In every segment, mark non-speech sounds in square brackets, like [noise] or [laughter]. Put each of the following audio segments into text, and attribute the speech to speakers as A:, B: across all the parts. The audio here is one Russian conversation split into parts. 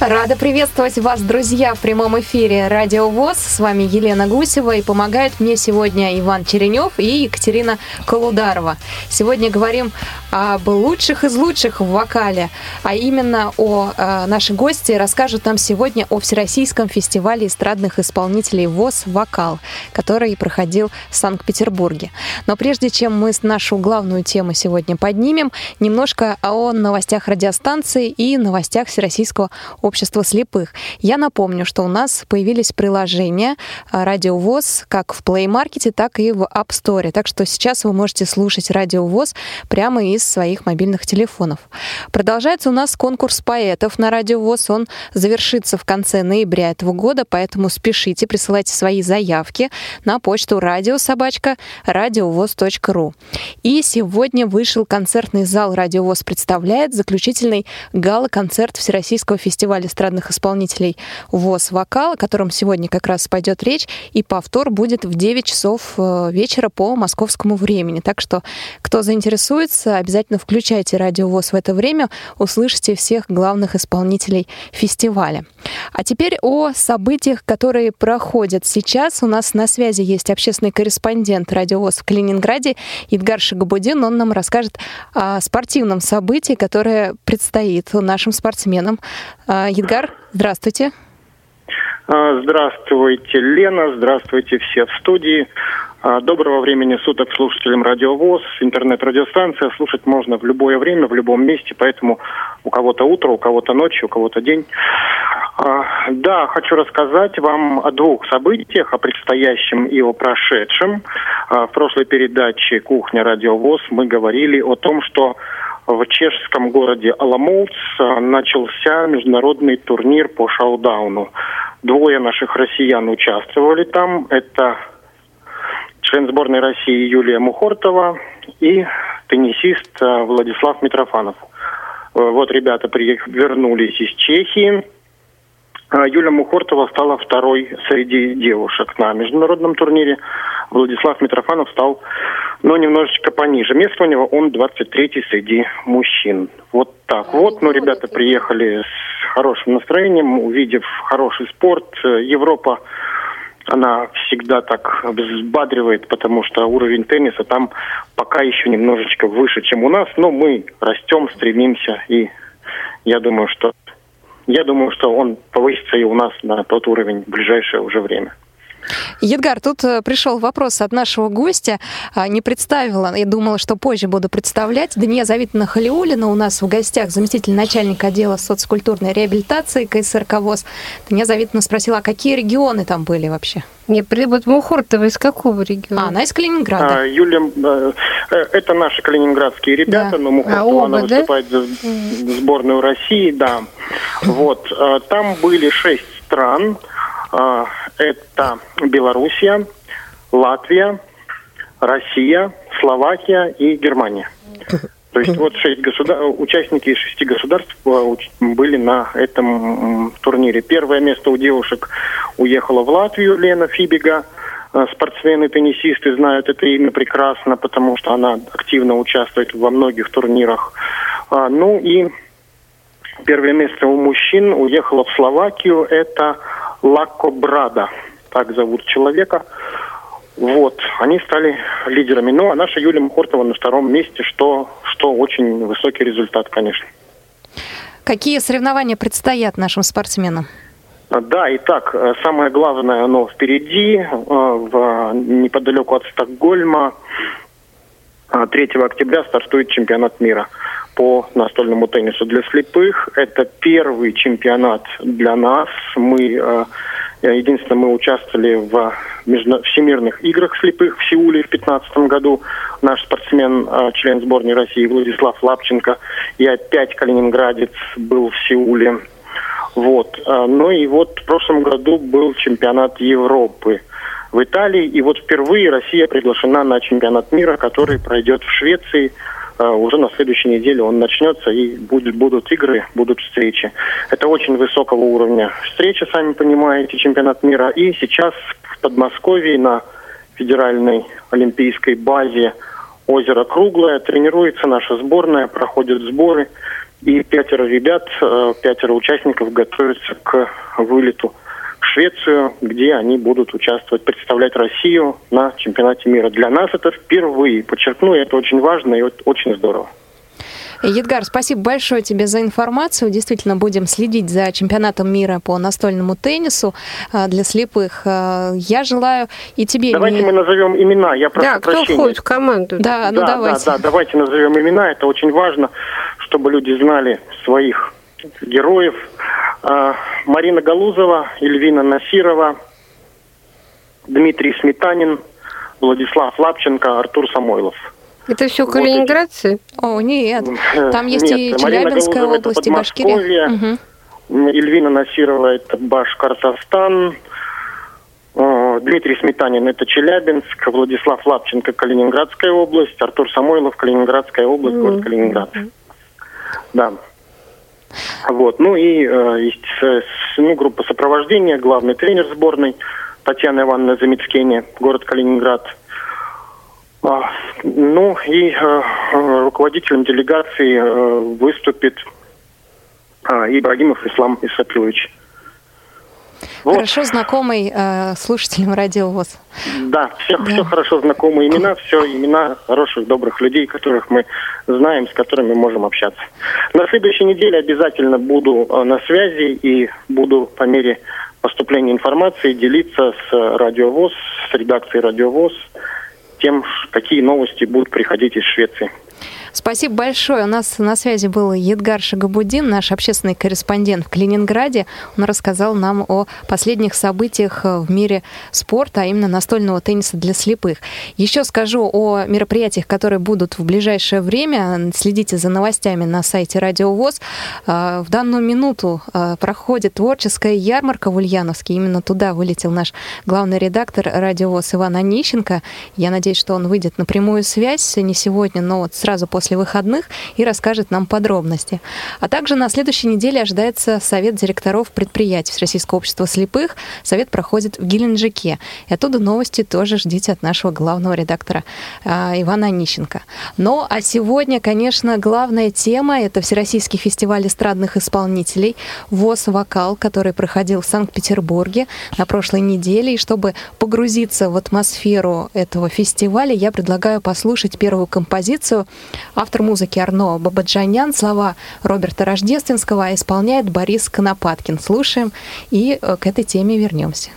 A: Рада приветствовать вас, друзья, в прямом эфире Радио ВОЗ. С вами Елена Гусева и помогают мне сегодня Иван Черенев и Екатерина Колударова. Сегодня говорим об лучших из лучших в вокале, а именно о э, наши гости расскажут нам сегодня о Всероссийском фестивале эстрадных исполнителей ВОЗ «Вокал», который проходил в Санкт-Петербурге. Но прежде чем мы нашу главную тему сегодня поднимем, немножко о новостях радиостанции и новостях Всероссийского общества слепых. Я напомню, что у нас появились приложения а, Радио ВОЗ как в Play Market, так и в App Store. Так что сейчас вы можете слушать Радио ВОЗ прямо из своих мобильных телефонов. Продолжается у нас конкурс поэтов на Радио ВОЗ. Он завершится в конце ноября этого года, поэтому спешите, присылайте свои заявки на почту радиособачка радиовоз.ру. И сегодня вышел концертный зал Радио ВОЗ представляет заключительный гала-концерт Всероссийского фестиваля фестиваль эстрадных исполнителей ВОЗ «Вокал», о котором сегодня как раз пойдет речь, и повтор будет в 9 часов э, вечера по московскому времени. Так что, кто заинтересуется, обязательно включайте радио ВОЗ в это время, услышите всех главных исполнителей фестиваля. А теперь о событиях, которые проходят сейчас. У нас на связи есть общественный корреспондент радио ВОЗ в Калининграде Идгар Шагабудин. Он нам расскажет о спортивном событии, которое предстоит нашим спортсменам. А, Едгар, здравствуйте.
B: А, здравствуйте, Лена, здравствуйте все в студии. А, доброго времени суток слушателям Радио ВОЗ, интернет-радиостанция. Слушать можно в любое время, в любом месте, поэтому у кого-то утро, у кого-то ночь, у кого-то день. Да, хочу рассказать вам о двух событиях, о предстоящем и о прошедшем. В прошлой передаче «Кухня Радио ВОЗ» мы говорили о том, что в чешском городе Аламоуц э, начался международный турнир по шоу-дауну. Двое наших россиян участвовали там. Это член сборной России Юлия Мухортова и теннисист э, Владислав Митрофанов. Э, вот ребята вернулись из Чехии. Юля Мухортова стала второй среди девушек на международном турнире. Владислав Митрофанов стал но немножечко пониже. Место у него он 23-й среди мужчин. Вот так вот. Но ребята приехали с хорошим настроением, увидев хороший спорт. Европа она всегда так взбадривает, потому что уровень тенниса там пока еще немножечко выше, чем у нас, но мы растем, стремимся, и я думаю, что я думаю, что он повысится и у нас на тот уровень в ближайшее уже время.
A: Едгар, тут э, пришел вопрос от нашего гостя. А, не представила, я думала, что позже буду представлять. Дания Завитовна Халиулина у нас в гостях, заместитель начальника отдела соцкультурной реабилитации КСРК ВОЗ. Дания Завитовна спросила, а какие регионы там были вообще?
C: Не, вот Мухортова из какого региона?
A: А, она из Калининграда.
B: А, Юля, э, это наши калининградские ребята, да. но Мухортова, а оба, она выступает да? за сборную России, да. Вот, э, там были шесть стран, а, это Белоруссия, Латвия, Россия, Словакия и Германия. [laughs] То есть вот шесть государ... участники из шести государств э, были на этом турнире. Первое место у девушек уехала в Латвию Лена Фибига. Э, спортсмены-теннисисты знают это имя прекрасно, потому что она активно участвует во многих турнирах. А, ну и первое место у мужчин уехала в Словакию. Это Лако Брада, так зовут человека. Вот, они стали лидерами. Ну, а наша Юлия Мухортова на втором месте, что, что очень высокий результат, конечно.
A: Какие соревнования предстоят нашим спортсменам?
B: Да, итак, самое главное, оно впереди, э, в, неподалеку от Стокгольма. 3 октября стартует чемпионат мира по настольному теннису для слепых. Это первый чемпионат для нас. Мы э, единственное, мы участвовали в Всемирных играх слепых в Сеуле в 2015 году. Наш спортсмен, э, член сборной России Владислав Лапченко и опять калининградец был в Сеуле. Вот. Э, ну и вот в прошлом году был чемпионат Европы в Италии. И вот впервые Россия приглашена на чемпионат мира, который пройдет в Швеции уже на следующей неделе он начнется и будет, будут игры, будут встречи. Это очень высокого уровня встречи, сами понимаете, чемпионат мира. И сейчас Подмосковье на федеральной олимпийской базе озеро Круглое. Тренируется наша сборная, проходят сборы. И пятеро ребят, э, пятеро участников готовятся к вылету в Швецию, где они будут участвовать, представлять Россию на чемпионате мира. Для нас это впервые, подчеркну, это очень важно и очень здорово.
A: Едгар, спасибо большое тебе за информацию. Действительно, будем следить за чемпионатом мира по настольному теннису а, для слепых. А, я желаю и тебе...
B: Давайте не... мы назовем имена. Я прошу
C: да, кто
B: прощения.
C: входит в команду?
A: Да, ну
B: да,
A: давайте.
B: Да, да, давайте назовем имена. Это очень важно, чтобы люди знали своих героев. А, Марина Галузова, Эльвина Насирова, Дмитрий Сметанин, Владислав Лапченко, Артур Самойлов.
C: Это все вот калининградцы?
A: О, нет. Там есть нет, и Челябинская область, и Башкирия.
B: Угу. Ильвина Насирова – это Башкортостан. Дмитрий Сметанин – это Челябинск. Владислав Лапченко – Калининградская область. Артур Самойлов – Калининградская область, город Калининград. Да. Вот. Ну и э, есть ну, группа сопровождения, главный тренер сборной Татьяна Ивановна Замицкене, город Калининград – а, ну и э, руководителем делегации э, выступит э, Ибрагимов Ислам Исапилович.
A: Вот. Хорошо знакомый э, слушателям радио ВОЗ.
B: Да, все, да. все хорошо знакомые имена, все имена хороших, добрых людей, которых мы знаем, с которыми можем общаться. На следующей неделе обязательно буду э, на связи и буду по мере поступления информации делиться с Радио ВОЗ, с редакцией Радио ВОЗ, тем, какие новости будут приходить из Швеции.
A: Спасибо большое. У нас на связи был Едгар Шагабудин, наш общественный корреспондент в Калининграде. Он рассказал нам о последних событиях в мире спорта, а именно настольного тенниса для слепых. Еще скажу о мероприятиях, которые будут в ближайшее время. Следите за новостями на сайте Радио ВОЗ. А, в данную минуту а, проходит творческая ярмарка в Ульяновске. Именно туда вылетел наш главный редактор Радио ВОЗ Иван Онищенко. Я надеюсь, что он выйдет на прямую связь не сегодня, но вот сразу после после выходных и расскажет нам подробности. А также на следующей неделе ожидается совет директоров предприятий Всероссийского общества слепых. Совет проходит в Геленджике. И оттуда новости тоже ждите от нашего главного редактора а, Ивана Онищенко. Ну, а сегодня, конечно, главная тема — это Всероссийский фестиваль эстрадных исполнителей ВОЗ «Вокал», который проходил в Санкт-Петербурге на прошлой неделе. И чтобы погрузиться в атмосферу этого фестиваля, я предлагаю послушать первую композицию Автор музыки Арно Бабаджанян, слова Роберта Рождественского исполняет Борис Конопаткин. Слушаем и э, к этой теме вернемся.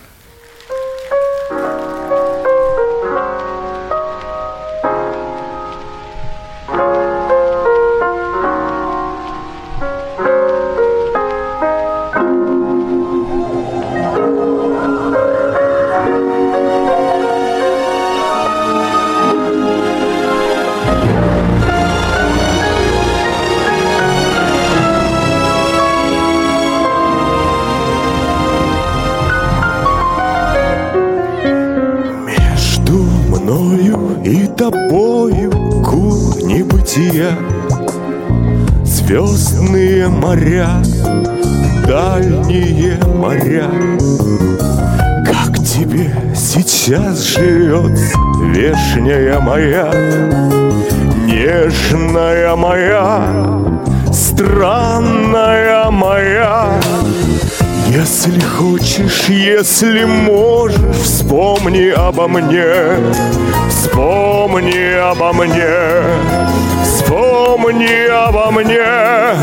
D: Тобою кур небытия Звездные моря, дальние моря. Как тебе сейчас живется, вешняя моя Нежная моя, странная моя если хочешь, если можешь, вспомни обо мне, вспомни обо мне, вспомни обо мне.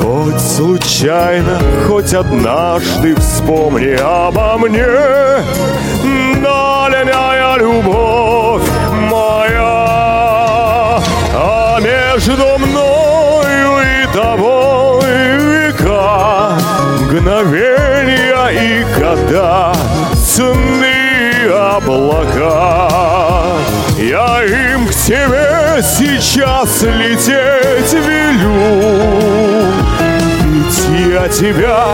D: Хоть случайно, хоть однажды вспомни обо мне, дальняя любовь облака. Я им к тебе сейчас лететь велю, ведь я тебя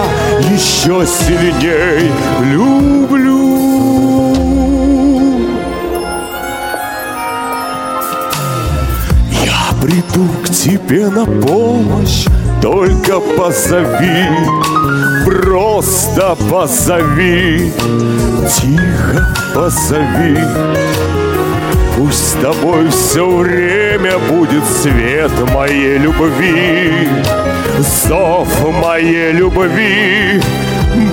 D: еще сильней люблю. Я приду к тебе на помощь, только позови, просто позови Тихо позови. Пусть с тобой все время будет свет моей любви Зов моей любви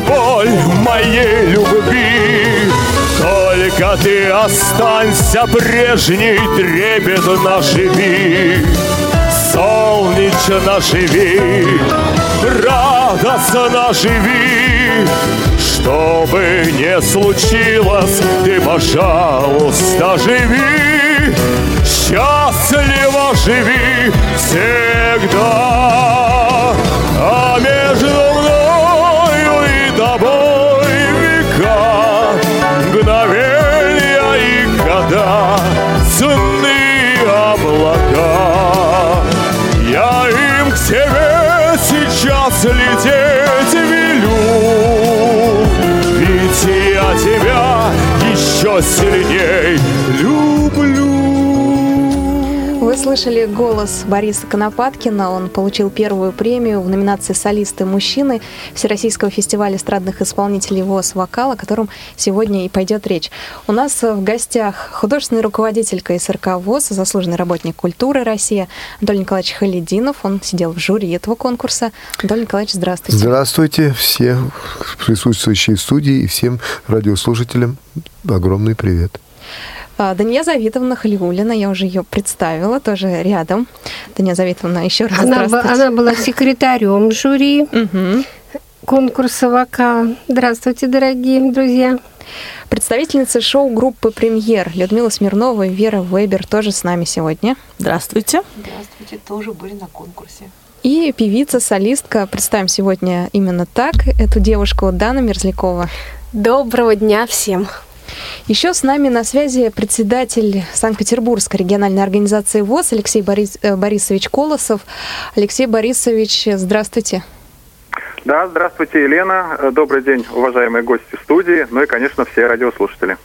D: Боль моей любви. Только ты останься прежней Трепетно живи Солнечно живи Радостно живи что бы ни случилось, ты, пожалуйста, живи, счастливо живи всегда. Лететь велю, ведь я тебя еще сильней люблю.
A: Вы слышали голос Бориса Конопаткина. Он получил первую премию в номинации «Солисты мужчины» Всероссийского фестиваля эстрадных исполнителей ВОЗ «Вокал», о котором сегодня и пойдет речь. У нас в гостях художественный руководитель КСРК ВОЗ, заслуженный работник культуры России Анатолий Николаевич Халидинов. Он сидел в жюри этого конкурса. Анатолий Николаевич, здравствуйте.
E: Здравствуйте все присутствующие в студии и всем радиослушателям огромный привет.
A: А, Дания Завитовна Халиулина, я уже ее представила, тоже рядом. Дания Завитовна, еще раз
C: Она, она была [laughs] секретарем жюри конкурса вокал. Здравствуйте, дорогие друзья.
A: Представительница шоу-группы «Премьер» Людмила Смирнова и Вера Вебер тоже с нами сегодня.
F: Здравствуйте.
G: Здравствуйте, тоже были на конкурсе.
A: И певица, солистка, представим сегодня именно так, эту девушку Дана Мерзлякова.
H: Доброго дня всем.
A: Еще с нами на связи председатель Санкт-Петербургской региональной организации ВОЗ Алексей Борис, э, Борисович Колосов. Алексей Борисович, здравствуйте.
I: Да, здравствуйте, Елена. Э, Добрый день, уважаемые гости студии, ну и, конечно, все радиослушатели.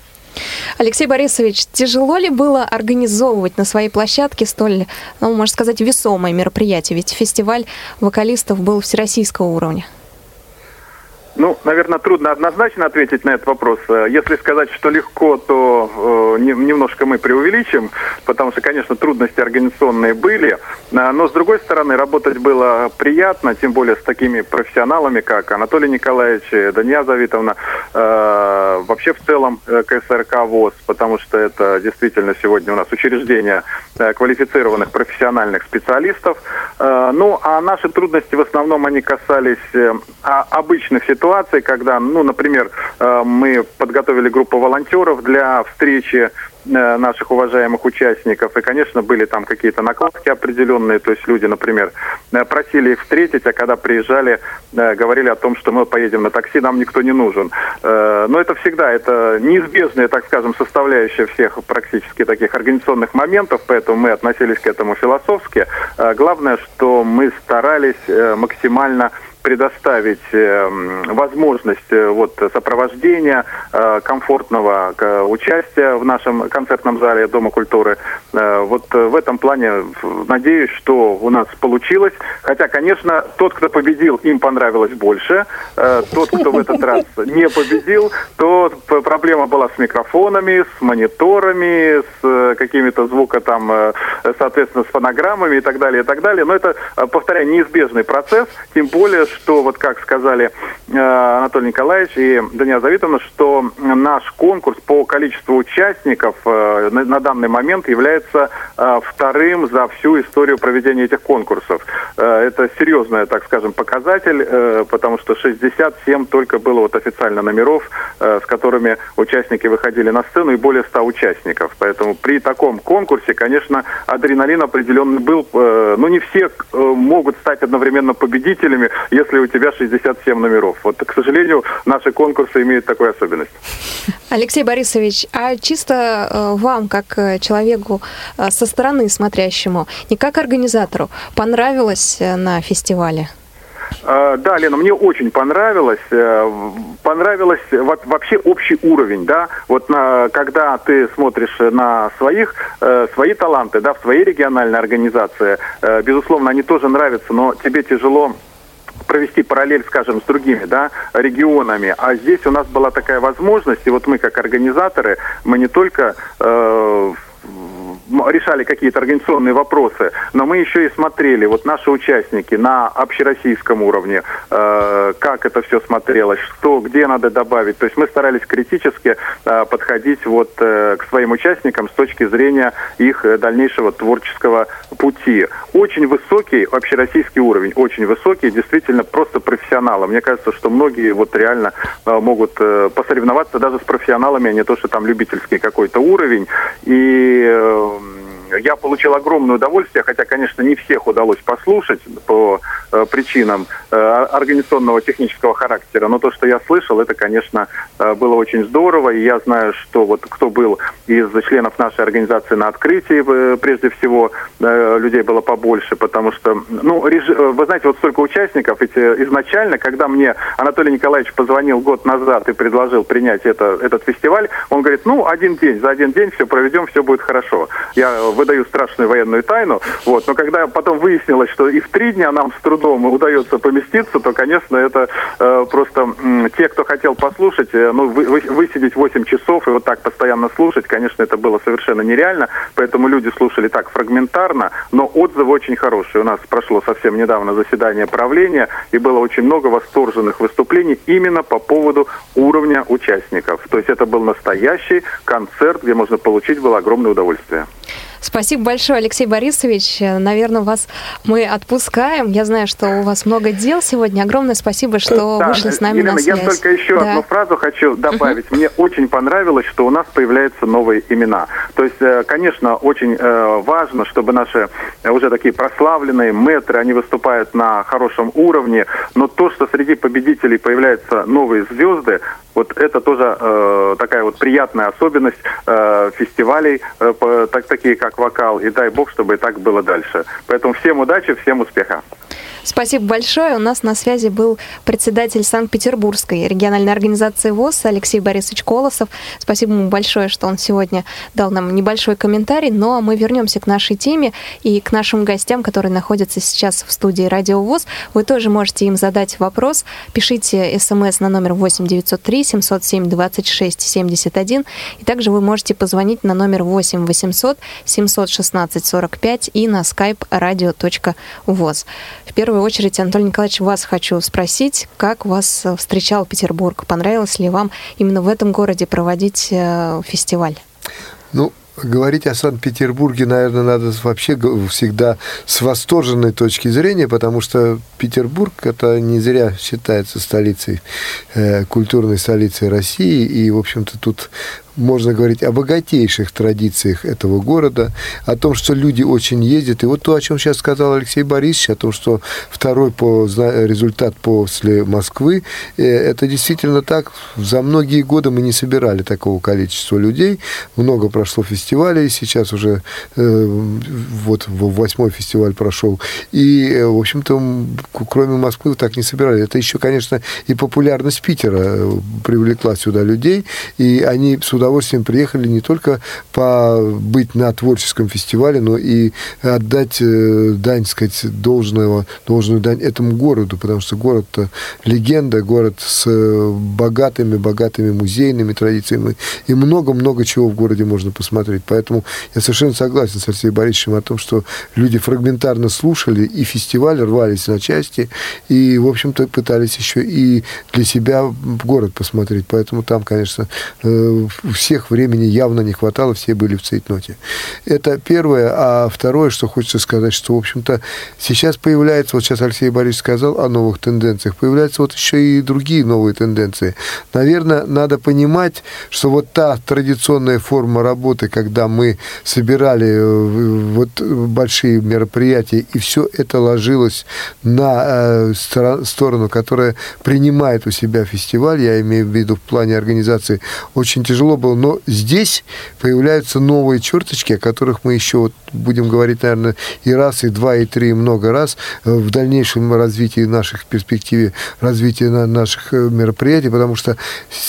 A: Алексей Борисович, тяжело ли было организовывать на своей площадке столь, ну, можно сказать, весомое мероприятие? Ведь фестиваль вокалистов был всероссийского уровня.
I: Ну, наверное, трудно однозначно ответить на этот вопрос. Э, Если сказать, что легко, то э, не- немножко мы преувеличим, потому что, конечно, трудности организационные были. А, Но, с другой стороны, работать было приятно, тем более с такими профессионалами, как Анатолий Николаевич, Дания Завитовна, э, вообще в целом э, КСРК ВОЗ, потому что это действительно сегодня у нас учреждение э, квалифицированных профессиональных специалистов. Э, Ну, а наши трудности в основном они касались обычных ситуаций, когда, ну, например, мы подготовили группу волонтеров для встречи наших уважаемых участников. И, конечно, были там какие-то накладки определенные. То есть люди, например, э, просили их встретить, а когда приезжали, э, говорили о том, что мы поедем на такси, нам никто не нужен. Э, Но это всегда, это неизбежная, так скажем, составляющая всех практически таких организационных моментов, поэтому мы относились к этому философски. Э, Главное, что мы старались э, максимально предоставить э, м, возможность э, вот сопровождения э, комфортного э, участия в нашем концертном зале Дома культуры. Вот в этом плане надеюсь, что у нас получилось. Хотя, конечно, тот, кто победил, им понравилось больше. Тот, кто в этот раз не победил, то проблема была с микрофонами, с мониторами, с какими-то звука там, соответственно, с фонограммами и так далее, и так далее. Но это, повторяю, неизбежный процесс, тем более, что, вот как сказали э, Анатолий Николаевич и Дания Завитовна, что наш конкурс по количеству участников э, на, на данный момент является э, вторым за всю историю проведения этих конкурсов. Э, это серьезный, так скажем, показатель, э, потому что 67 только было вот официально номеров, э, с которыми участники выходили на сцену, и более 100 участников. Поэтому при таком конкурсе, конечно, адреналин определенный был. Э, но не все э, могут стать одновременно победителями, если у тебя 67 номеров. Вот, к сожалению, наши конкурсы имеют такую особенность.
A: Алексей Борисович, а чисто э, вам, как э, человеку э, со стороны смотрящему, не как организатору, понравилось на фестивале?
I: Э, Да, Лена, мне очень понравилось. Понравилось во- вообще общий уровень, да. Вот на, когда ты смотришь на своих, свои таланты, да, в своей региональной организации, безусловно, они тоже нравятся, но тебе тяжело провести параллель, скажем, с другими да, регионами. А здесь у нас была такая возможность, и вот мы как организаторы, мы не только э, решали какие-то организационные вопросы, но мы еще и смотрели, вот наши участники на общероссийском уровне, э, как это все смотрелось, что, где надо добавить. То есть мы старались критически э, подходить вот э, к своим участникам с точки зрения их э, дальнейшего творческого пути. Очень высокий общероссийский уровень, очень высокий, действительно просто профессионалы. Мне кажется, что многие вот реально э, могут э, посоревноваться даже с профессионалами, а не то, что там любительский какой-то уровень. И э, um, я получил огромное удовольствие, хотя, конечно, не всех удалось послушать по э, причинам э, организационного технического характера, но то, что я слышал, это, конечно, э, было очень здорово, и я знаю, что вот кто был из членов нашей организации на открытии, прежде всего, людей было побольше, потому что, ну, вы знаете, вот столько участников, эти изначально, когда мне Анатолий Николаевич позвонил год назад и предложил принять это, этот фестиваль, он говорит, ну, один день, за один день все проведем, все будет хорошо. Я выдаю страшную военную тайну. Вот. Но когда потом выяснилось, что и в три дня нам с трудом удается поместиться, то, конечно, это э, просто э, те, кто хотел послушать, э, ну, вы, вы, высидеть 8 часов и вот так постоянно слушать, конечно, это было совершенно нереально. Поэтому люди слушали так фрагментарно, но отзывы очень хорошие. У нас прошло совсем недавно заседание правления, и было очень много восторженных выступлений именно по поводу уровня участников. То есть это был настоящий концерт, где можно получить было огромное удовольствие.
A: Спасибо большое, Алексей Борисович. Наверное, вас мы отпускаем. Я знаю, что у вас много дел сегодня. Огромное спасибо, что
I: да,
A: вышли с нами
I: Елена,
A: на связь.
I: Я только еще да. одну фразу хочу добавить. Мне очень понравилось, что у нас появляются новые имена. То есть, э, конечно, очень э, важно, чтобы наши э, уже такие прославленные мэтры, они выступают на хорошем уровне, но то, что среди победителей появляются новые звезды, вот это тоже такая вот приятная особенность фестивалей, так, такие как вокал. И дай бог, чтобы и так было дальше. Поэтому всем удачи, всем успеха.
A: Спасибо большое. У нас на связи был председатель Санкт-Петербургской региональной организации ВОЗ Алексей Борисович Колосов. Спасибо ему большое, что он сегодня дал нам небольшой комментарий. Ну а мы вернемся к нашей теме и к нашим гостям, которые находятся сейчас в студии Радио ВОЗ. Вы тоже можете им задать вопрос. Пишите смс на номер 8 903 707 26 71. И также вы можете позвонить на номер 8 800 716 45 и на skype radio.voz. В первую первую очередь, Анатолий Николаевич, вас хочу спросить, как вас э, встречал Петербург? Понравилось ли вам именно в этом городе проводить э, фестиваль?
E: Ну, говорить о Санкт-Петербурге, наверное, надо вообще всегда с восторженной точки зрения, потому что Петербург это не зря считается столицей, э, культурной столицей России, и, в общем-то, тут можно говорить о богатейших традициях этого города, о том, что люди очень ездят. И вот то, о чем сейчас сказал Алексей Борисович, о том, что второй по результат после Москвы, э, это действительно так. За многие годы мы не собирали такого количества людей. Много прошло фестивалей, сейчас уже э, вот восьмой фестиваль прошел. И, э, в общем-то, кроме Москвы так не собирали. Это еще, конечно, и популярность Питера привлекла сюда людей, и они с удовольствием приехали не только побыть на творческом фестивале, но и отдать э, дань, сказать, должного, должную дань этому городу, потому что город-то легенда, город с богатыми-богатыми музейными традициями, и много-много чего в городе можно посмотреть. Поэтому я совершенно согласен с Алексеем Борисовичем о том, что люди фрагментарно слушали, и фестиваль рвались на части, и, в общем-то, пытались еще и для себя город посмотреть. Поэтому там, конечно, э, всех времени явно не хватало, все были в цейтноте. Это первое. А второе, что хочется сказать, что, в общем-то, сейчас появляется, вот сейчас Алексей Борисович сказал о новых тенденциях, появляются вот еще и другие новые тенденции. Наверное, надо понимать, что вот та традиционная форма работы, когда мы собирали э, вот большие мероприятия, и все это ложилось на э, сторону, которая принимает у себя фестиваль, я имею в виду в плане организации, очень тяжело было. Но здесь появляются новые черточки, о которых мы еще вот будем говорить, наверное, и раз, и два, и три, и много раз э, в дальнейшем развитии наших перспективе развития наших э, мероприятий, потому что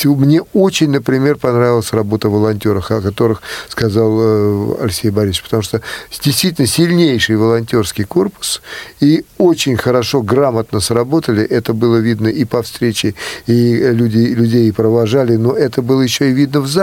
E: мне очень, например, понравилась работа волонтеров, о которых, сказал э, Алексей Борисович, потому что действительно сильнейший волонтерский корпус, и очень хорошо, грамотно сработали. Это было видно и по встрече, и люди, людей провожали, но это было еще и видно в зале.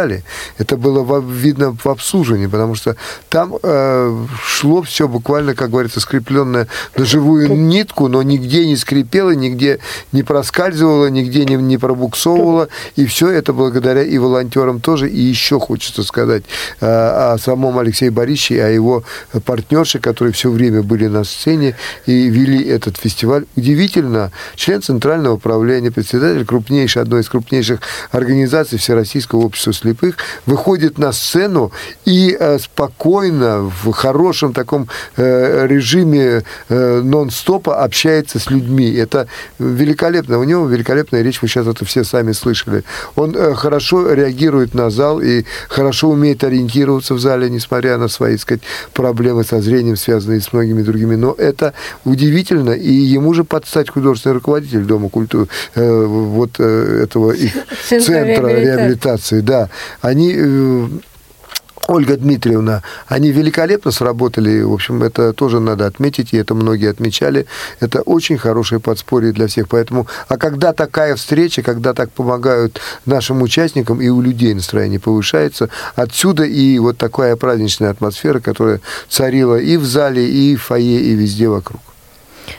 E: Это было видно в обслуживании, потому что там э, шло все буквально, как говорится, скрепленное на живую нитку, но нигде не скрипело, нигде не проскальзывало, нигде не, не пробуксовывало. И все это благодаря и волонтерам тоже. И еще хочется сказать э, о самом Алексее Борисовиче, о его партнерше, которые все время были на сцене и вели этот фестиваль. Удивительно, член Центрального управления, председатель крупнейшей, одной из крупнейших организаций Всероссийского общества слепых, выходит на сцену и э, спокойно, в хорошем таком э, режиме нон-стопа общается с людьми. Это великолепно. У него великолепная речь, вы сейчас это все сами слышали. Он хорошо реагирует на зал и хорошо умеет ориентироваться в зале, несмотря на свои, так сказать, проблемы со зрением, связанные с многими другими. Но это удивительно, и ему же подстать художественный руководитель Дома культуры, э, вот э, этого их центра реабилитации. Да, они э, Ольга Дмитриевна, они великолепно сработали, в общем, это тоже надо отметить, и это многие отмечали. Это очень хорошее подспорье для всех. Поэтому, а когда такая встреча, когда так помогают нашим участникам, и у людей настроение повышается, отсюда и вот такая праздничная атмосфера, которая царила и в зале, и в фойе, и везде вокруг.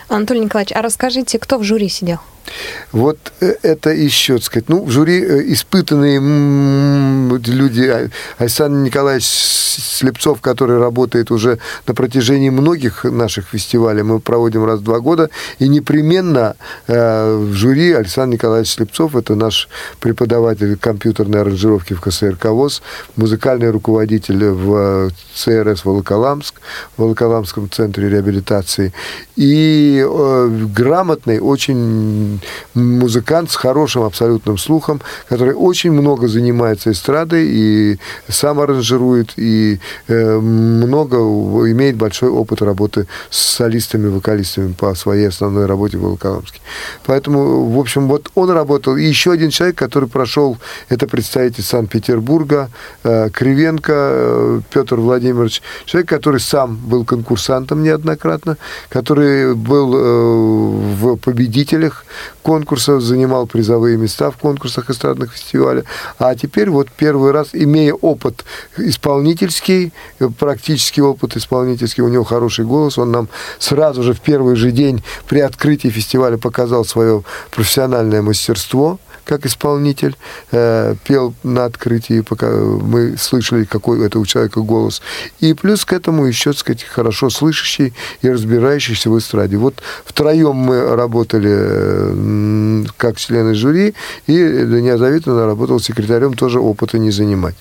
A: Анатолий Николаевич, а расскажите, кто в жюри сидел?
E: Вот э, это еще, так сказать, ну, в жюри э, испытанные люди, а, Александр Николаевич Слепцов, который работает уже на протяжении многих наших фестивалей, мы проводим раз в два года, и непременно э, в жюри Александр Николаевич Слепцов, это наш преподаватель компьютерной аранжировки в КСРК ВОЗ, музыкальный руководитель в ЦРС Волоколамск, в Волоколамском центре реабилитации, и грамотный, очень музыкант с хорошим абсолютным слухом, который очень много занимается эстрадой и сам аранжирует, и э, много имеет большой опыт работы с солистами, вокалистами по своей основной работе в Волоколамске. Поэтому, в общем, вот он работал. И еще один человек, который прошел, это представитель Санкт-Петербурга, э, Кривенко э, Петр Владимирович, человек, который сам был конкурсантом неоднократно, который был в победителях конкурсов, занимал призовые места в конкурсах эстрадных фестивалей. А теперь вот первый раз, имея опыт исполнительский, практический опыт исполнительский, у него хороший голос, он нам сразу же в первый же день при открытии фестиваля показал свое профессиональное мастерство как исполнитель, э, пел на открытии, пока мы слышали, какой это у человека голос. И плюс к этому еще, так сказать, хорошо слышащий и разбирающийся в эстраде. Вот втроем мы работали э, как члены жюри, и Дания Завитовна работала секретарем, тоже опыта не занимать.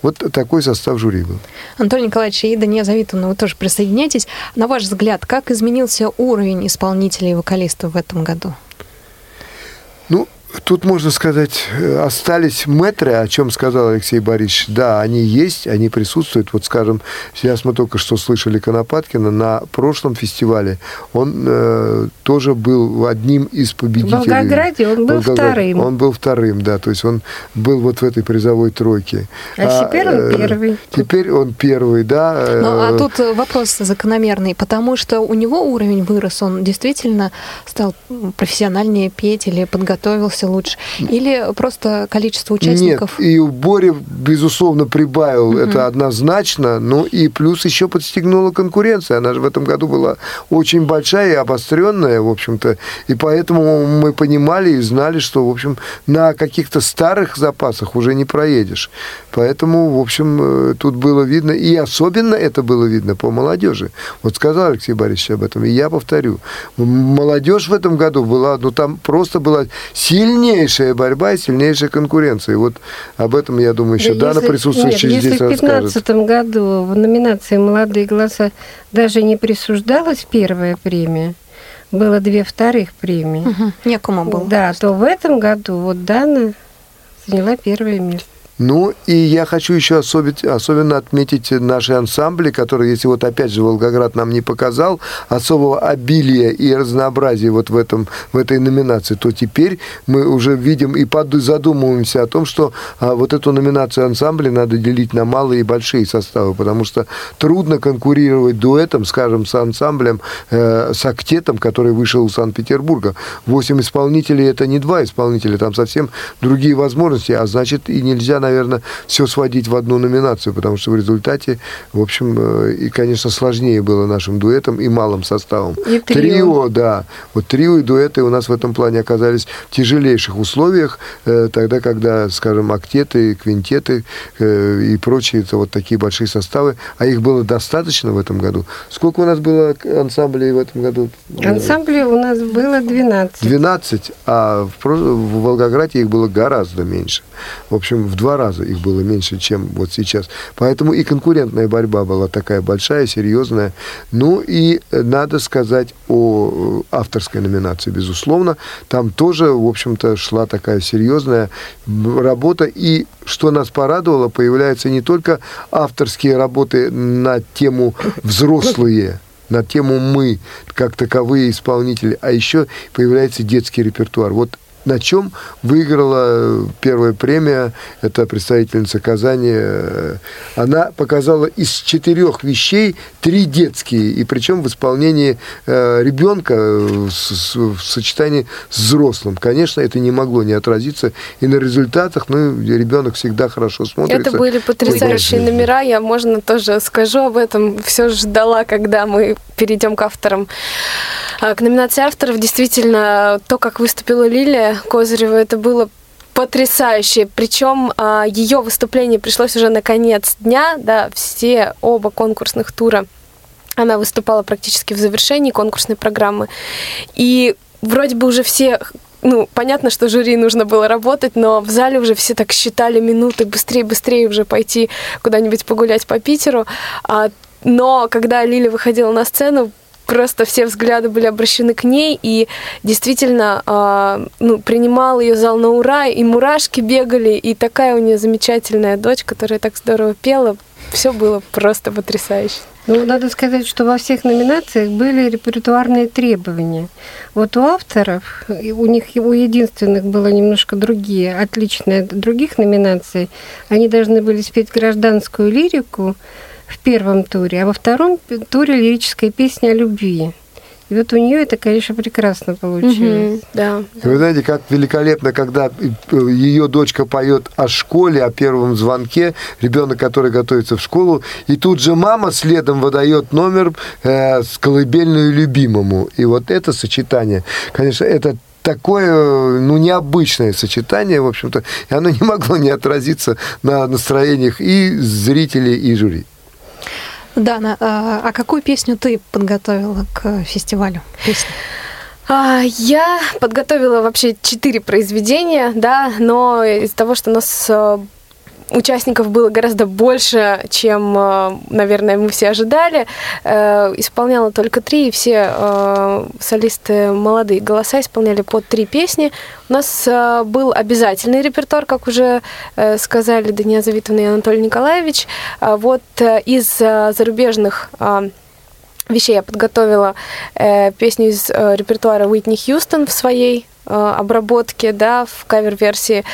E: Вот такой состав жюри был.
A: Антон Николаевич и Дания Завитовна, вы тоже присоединяйтесь. На ваш взгляд, как изменился уровень исполнителей и вокалистов в этом году?
E: Ну, Тут, можно сказать, э, остались метры, о чем сказал Алексей Борисович. Да, они есть, они присутствуют. Вот, скажем, сейчас мы только что слышали Конопаткина на прошлом фестивале. Он э, тоже был одним из победителей. В
C: Волгограде он был Волгоград... вторым.
E: Он был вторым, да. То есть он был вот в этой призовой тройке.
C: А, а теперь он э, первый.
E: Теперь он первый, да.
A: Ну, а тут вопрос закономерный, потому что у него уровень вырос. Он действительно стал профессиональнее петь или подготовился становился лучше? Или просто количество участников?
E: Нет, и у Бори, безусловно, прибавил угу. это однозначно, ну и плюс еще подстегнула конкуренция. Она же в этом году была очень большая и обостренная, в общем-то, и поэтому мы понимали и знали, что, в общем, на каких-то старых запасах уже не проедешь. Поэтому, в общем, э, тут было видно, и особенно это было видно по молодежи. Вот сказал Алексей Борисович об этом, и я повторю. Молодежь в этом году была, ну там просто была сильная сильнейшая борьба и сильнейшая конкуренция. И вот об этом, я думаю, еще да, Дана, присутствующая
C: нет,
E: здесь,
C: если в 2015 году в номинации «Молодые голоса» даже не присуждалась первая премия, было две вторых премии.
A: Угу, некому было.
C: Да, то в этом году вот Дана заняла первое место.
E: Ну, и я хочу еще особенно, особенно отметить наши ансамбли, которые, если вот опять же Волгоград нам не показал особого обилия и разнообразия вот в, этом, в этой номинации, то теперь мы уже видим и задумываемся о том, что а, вот эту номинацию ансамбля надо делить на малые и большие составы, потому что трудно конкурировать дуэтом, скажем, с ансамблем, э, с актетом, который вышел из Санкт-Петербурга. Восемь исполнителей – это не два исполнителя, там совсем другие возможности, а значит и нельзя, наверное, все сводить в одну номинацию, потому что в результате, в общем, э, и, конечно, сложнее было нашим дуэтом и малым составом.
C: И трио.
E: трио, да. Вот трио и дуэты у нас в этом плане оказались в тяжелейших условиях, э, тогда, когда, скажем, актеты, квинтеты э, и прочие, это вот такие большие составы, а их было достаточно в этом году. Сколько у нас было ансамблей в этом году?
C: Ансамблей у нас было 12.
E: 12, а в, в Волгограде их было гораздо меньше. В общем, в два раза их было меньше, чем вот сейчас. Поэтому и конкурентная борьба была такая большая, серьезная. Ну и надо сказать о авторской номинации, безусловно. Там тоже, в общем-то, шла такая серьезная работа. И что нас порадовало, появляются не только авторские работы на тему взрослые, на тему мы, как таковые исполнители, а еще появляется детский репертуар. Вот на чем выиграла первая премия, это представительница Казани. Она показала из четырех вещей три детские, и причем в исполнении э, ребенка в сочетании с взрослым. Конечно, это не могло не отразиться и на результатах, ну, ребенок всегда хорошо смотрится.
H: Это были потрясающие номера, я, можно, тоже скажу об этом. Все ждала, когда мы перейдем к авторам. А, к номинации авторов действительно то, как выступила Лилия Козырева, это было потрясающе. Причем а, ее выступление пришлось уже на конец дня, да, все оба конкурсных тура. Она выступала практически в завершении конкурсной программы. И вроде бы уже все ну, понятно, что жюри нужно было работать, но в зале уже все так считали минуты, быстрее, быстрее уже пойти куда-нибудь погулять по Питеру. А, но когда Лили выходила на сцену, просто все взгляды были обращены к ней, и действительно э, ну, принимал ее зал на ура, и мурашки бегали, и такая у нее замечательная дочь, которая так здорово пела. Все было просто потрясающе.
C: Ну, надо сказать, что во всех номинациях были репертуарные требования. Вот у авторов, у них у единственных было немножко другие, отличные от других номинаций. Они должны были спеть гражданскую лирику, в первом туре, а во втором туре лирическая песня о любви. И вот у нее это, конечно, прекрасно получилось.
H: Угу, да.
E: И вы знаете, как великолепно, когда ее дочка поет о школе, о первом звонке, ребенок, который готовится в школу, и тут же мама следом выдает номер э, с колыбельную любимому. И вот это сочетание, конечно, это такое, ну, необычное сочетание, в общем-то, и оно не могло не отразиться на настроениях и зрителей, и жюри.
A: Дана, а, а какую песню ты подготовила к фестивалю? Песню?
H: А, я подготовила вообще четыре произведения, да, но из-за того, что у нас э, участников было гораздо больше, чем, э, наверное, мы все ожидали. Э, исполняла только три, и все э, солисты молодые голоса исполняли по три песни. У нас был обязательный репертуар, как уже сказали Дания Завитовна и Анатолий Николаевич. Вот из зарубежных вещей я подготовила песню из репертуара Уитни Хьюстон в своей обработке, да, в кавер-версии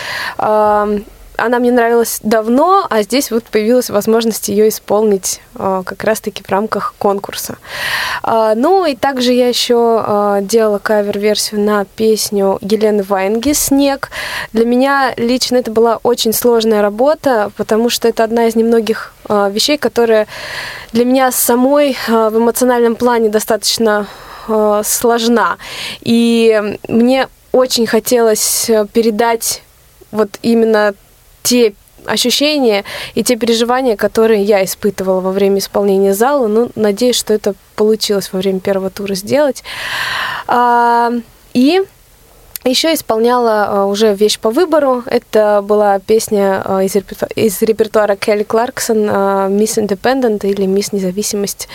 H: она мне нравилась давно, а здесь вот появилась возможность ее исполнить э, как раз-таки в рамках конкурса. Э, ну и также я еще э, делала кавер-версию на песню Елены Ваенги «Снег». Для меня лично это была очень сложная работа, потому что это одна из немногих э, вещей, которая для меня самой в эмоциональном плане достаточно сложна. И мне очень хотелось передать вот именно те ощущения и те переживания, которые я испытывала во время исполнения зала. Ну, надеюсь, что это получилось во время первого тура сделать. А, и еще исполняла а, уже вещь по выбору. Это была песня а, из, репертуара, из репертуара Келли Кларксон «Мисс Independent» или «Мисс Независимость».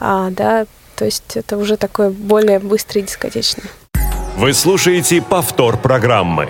H: Да, то есть это уже такое более быстрый дискотечный.
J: Вы слушаете повтор программы.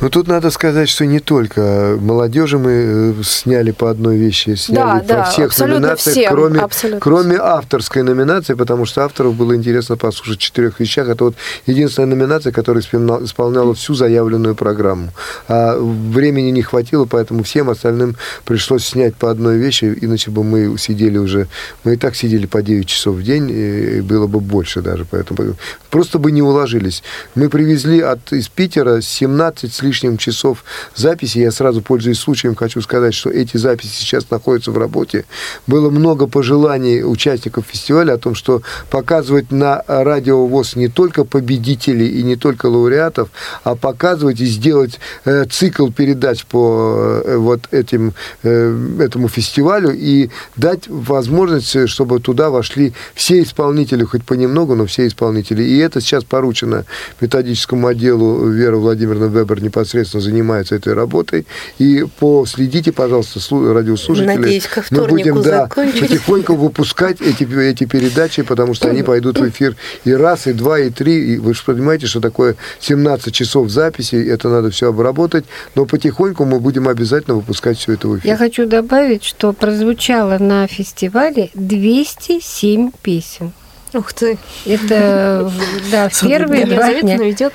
E: Ну, тут надо сказать, что не только молодежи мы э, сняли по одной вещи, сняли
H: Да,
E: во
H: да,
E: всех номинациях,
H: всем,
E: кроме,
H: абсолютно
E: кроме авторской номинации, потому что авторов было интересно послушать в четырех вещах. Это вот единственная номинация, которая исполняла, исполняла всю заявленную программу. А времени не хватило, поэтому всем остальным пришлось снять по одной вещи, иначе бы мы сидели уже, мы и так сидели по 9 часов в день, и было бы больше даже, поэтому просто бы не уложились. Мы привезли от, из Питера 17 с лишним часов записи. Я сразу, пользуясь случаем, хочу сказать, что эти записи сейчас находятся в работе. Было много пожеланий участников фестиваля о том, что показывать на радио ВОЗ не только победителей и не только лауреатов, а показывать и сделать э, цикл передач по э, вот этим, э, этому фестивалю и дать возможность, чтобы туда вошли все исполнители, хоть понемногу, но все исполнители. И это сейчас поручено методическому отделу Вера Владимировна Вебер непосредственно занимается этой работой. И последите, пожалуйста, радиослушатели.
F: Надеюсь, ко
E: Мы будем да, потихоньку выпускать эти, эти передачи, потому что они пойдут в эфир и раз, и два, и три. И вы же понимаете, что такое 17 часов записи, это надо все обработать. Но потихоньку мы будем обязательно выпускать все это в эфир.
C: Я хочу добавить, что прозвучало на фестивале 207 песен.
A: Ух ты.
C: Это, да, первые два дня.
A: Елизавета ведет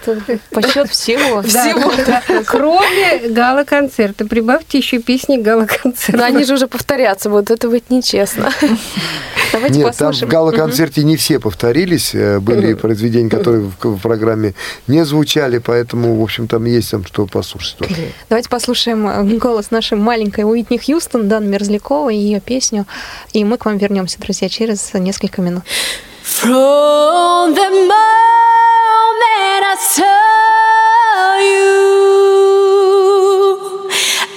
A: подсчет всего. Всего.
C: да. Кроме гала-концерта. Прибавьте еще песни гала-концерта.
H: Но они же уже повторятся будут, это быть нечестно.
A: Давайте
E: Нет, там в
A: послушаем.
E: гала-концерте не все повторились. э, Были произведения, которые в, в программе не звучали, поэтому, в общем, там есть там что послушать.
A: Давайте послушаем э, голос нашей маленькой Уитни Хьюстон, Дан Мерзлякова и ее песню. И мы к вам вернемся, друзья, через несколько минут.
G: From the moment I saw you,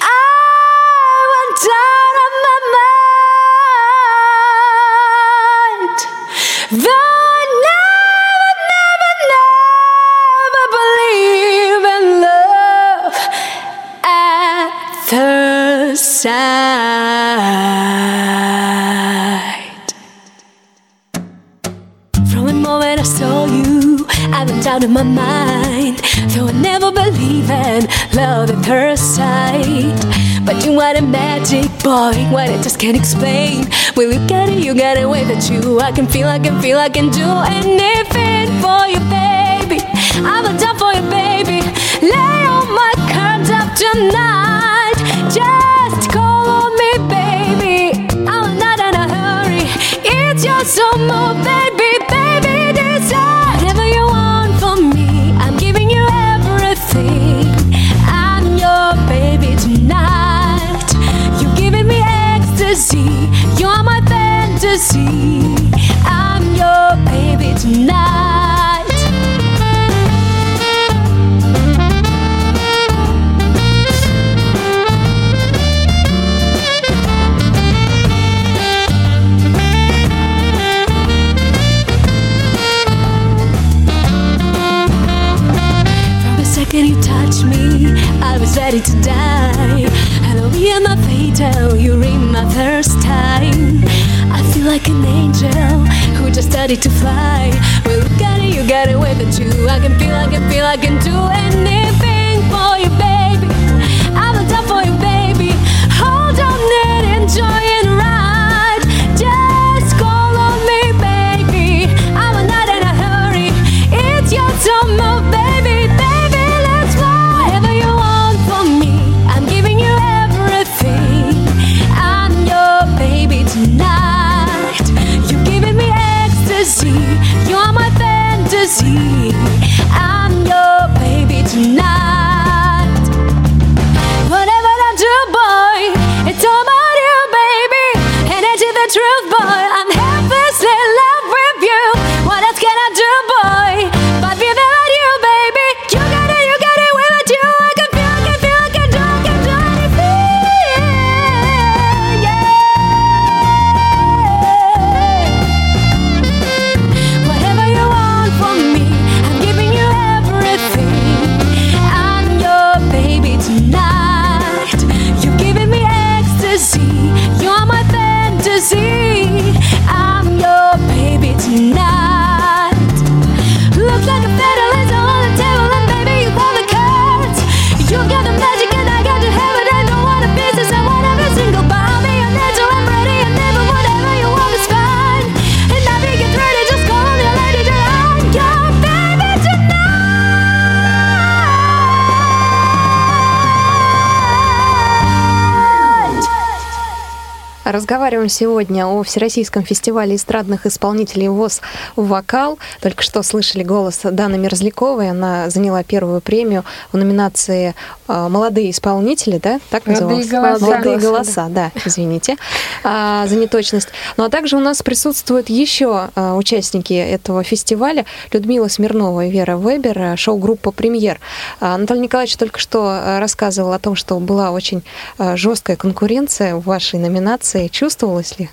G: I went down on my mind. Though I never, never, never believe in love at first sight. I of my mind. Though I never believe in love at first sight. But you are a magic boy, what I just can't explain. When you get it, you get it way that you. I can feel, I can feel, I can do anything for you, baby. I'm a down for you, baby. Lay all my cards up tonight. Just call on me, baby. I'm not in a hurry. It's your summer, baby. Ecstasy. You're my fantasy. I'm your baby tonight. Started to fly. Well, you got it, you got it with the two. I can feel, I can feel, I can do anything
A: Разговариваем сегодня о Всероссийском фестивале эстрадных исполнителей ВОЗ «Вокал». Только что слышали голос Даны Мерзляковой. Она заняла первую премию в номинации а, «Молодые исполнители», да? Так
C: Молодые
A: называлось?
C: голоса.
A: «Молодые голоса», да, извините а, за неточность. Ну а также у нас присутствуют еще а, участники этого фестиваля. Людмила Смирнова и Вера Вебер, а, шоу-группа «Премьер». А, Анатолий Николаевич только что рассказывал о том, что была очень а, жесткая конкуренция в вашей номинации. Чувствовалось ли?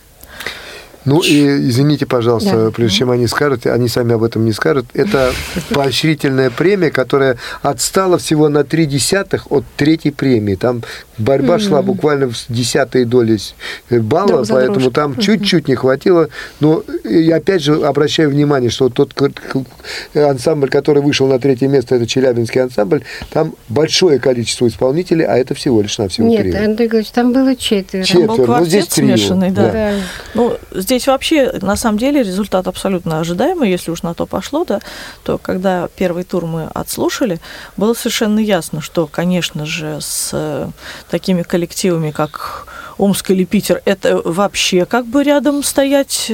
E: Ну и извините, пожалуйста,
A: Да.
E: прежде чем они скажут, они сами об этом не скажут, это [laughs] поощрительная премия, которая отстала всего на три десятых от третьей премии. Там борьба шла буквально в десятой доли э, балла,
A: Друг
E: поэтому
A: дружку.
E: там чуть-чуть не хватило. Но я опять же обращаю внимание, что тот к- ансамбль, который вышел на третье место, это Челябинский ансамбль, там большое количество исполнителей, а это всего лишь навсего
C: Нет,
E: три.
C: Андрей Григорьевич, там было четверо.
E: Четверо,
F: был
E: ну здесь
F: смешанный, да.
C: Да.
F: Ну, здесь вообще, на самом деле, результат абсолютно ожидаемый, если уж на то пошло, да, то когда первый тур мы отслушали, было совершенно ясно, что, конечно же, с э, такими коллективами, как Омск или Питер, это вообще как бы рядом стоять.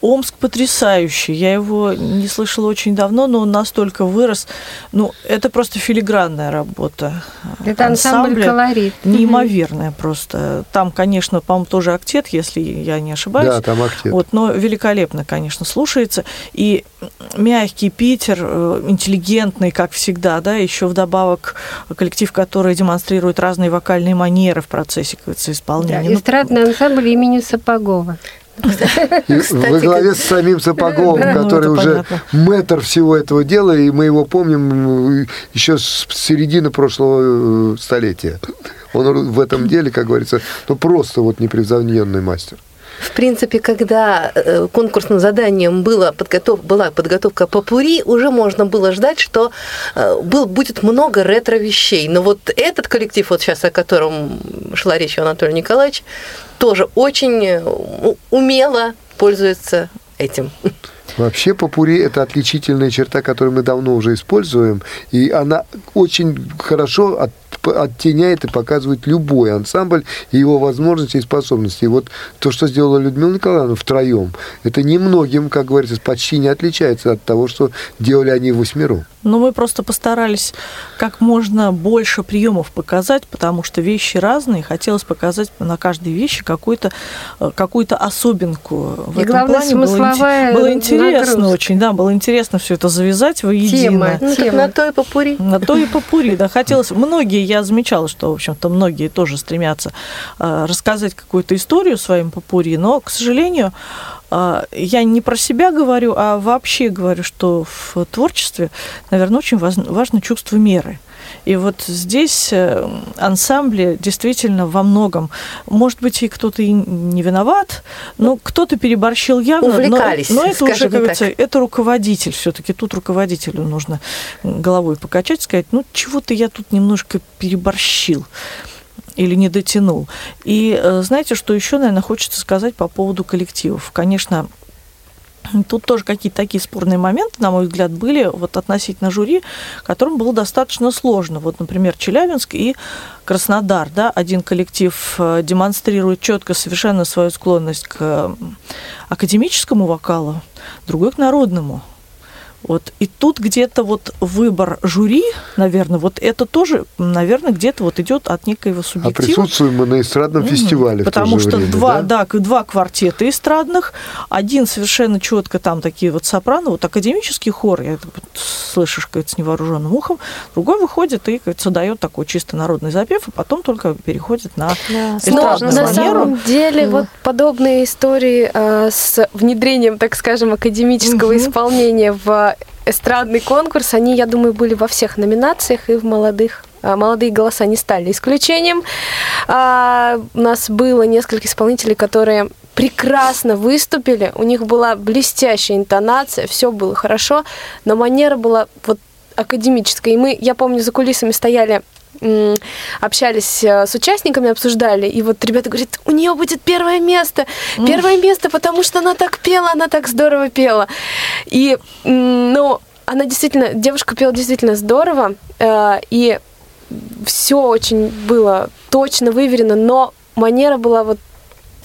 F: Омск потрясающий. Я его не слышала очень давно, но он настолько вырос. Ну, это просто филигранная работа.
C: Это ансамбль
F: ансамбля
C: «Колорит».
F: неимоверная просто. Там, конечно, по-моему, тоже актет, если я не ошибаюсь.
E: Да, там актет.
F: Вот, но великолепно, конечно, слушается. И мягкий Питер, э, интеллигентный, как всегда, да, еще вдобавок коллектив, который демонстрирует разные вокальные манеры в процессе как
C: Да.
F: Ну,
C: эстрадный ансамбль имени Сапогова.
E: И во главе с самим Сапоговым,
F: Ну,
E: который
F: это
E: уже
F: понятно.
E: мэтр всего этого дела, и мы его помним э, еще с середины прошлого э, столетия. Он в этом деле, как говорится, ну просто вот непревзойденный мастер.
K: В принципе, когда э, конкурсным заданием было подготов... была подготовка по пури, уже можно было ждать, что э, был... будет много ретро-вещей. Но вот этот коллектив, вот сейчас о котором шла речь у Анатолия Николаевича, тоже очень э, умело пользуется этим.
E: Вообще попури – это отличительная черта, которую мы давно уже используем, и она очень хорошо от- оттеняет и показывает любой ансамбль и его возможности и способности. И вот то, что сделала Людмила Николаевна втроем, это немногим, как говорится, почти не отличается от того, что делали они восьмером.
F: Но мы просто постарались как можно больше приемов показать, потому что вещи разные. Хотелось показать на каждой вещи какую-то э, какую-то особенку. В
C: И
F: этом
C: главное,
F: плане было,
C: смысловая
F: было интересно
C: нагрузка.
F: очень, да, было интересно все это завязать воедино.
C: Тема.
K: Ну,
C: Тема.
K: на то и попури.
F: На то и попури, да, хотелось. Многие, я замечала, что, в общем-то, многие тоже стремятся э, рассказать какую-то историю своим попури, но, к сожалению, я не про себя говорю, а вообще говорю, что в творчестве, наверное, очень важно чувство меры. И вот здесь э, ансамбли действительно во многом, может быть, и кто-то и не виноват, но кто-то переборщил явно. но-
K: Увлекались,
F: но, это уже, как говорится, это руководитель все-таки. Тут руководителю нужно головой покачать, сказать, ну, чего-то я тут немножко переборщил или не дотянул. И э, знаете, что еще, наверное, хочется сказать по поводу коллективов. Конечно, Тут тоже какие-то такие спорные моменты, на мой взгляд, были вот относительно жюри, которым было достаточно сложно. Вот, например, Челябинск и Краснодар, да, один коллектив э, демонстрирует четко совершенно свою склонность к академическому вокалу, другой к народному. Вот. И тут где-то вот выбор жюри, наверное, вот это тоже, наверное, где-то вот идет от некоего
E: А
F: субъектива.
E: присутствуем мы на эстрадном
F: Мгм.
E: фестивале
F: Потому
E: в то же
F: что
E: время,
F: два,
E: да?
F: да? два квартета эстрадных, один совершенно четко там такие вот сопрано, вот академический хор, я это вот слышишь, как с невооруженным ухом, другой выходит и, как дает такой чисто народный запев, и потом только переходит на
A: Да,
H: Но
F: эстрадную
H: на
F: манеру.
H: самом деле вот подобные истории э, с внедрением, так скажем, академического
F: Мгм.
H: исполнения в эстрадный конкурс, они, я думаю, были во всех номинациях и в молодых. А, Молодые голоса не стали исключением. А, У нас было несколько исполнителей, которые прекрасно выступили, у них была блестящая интонация, все было хорошо, но манера была вот академическая. И мы, я помню, за кулисами стояли общались э, с участниками, обсуждали, и вот ребята говорят, у нее будет первое место, первое место, потому что она так пела, она так здорово пела. И, ну, она действительно, девушка пела действительно здорово, э, и все очень было точно выверено, но манера была вот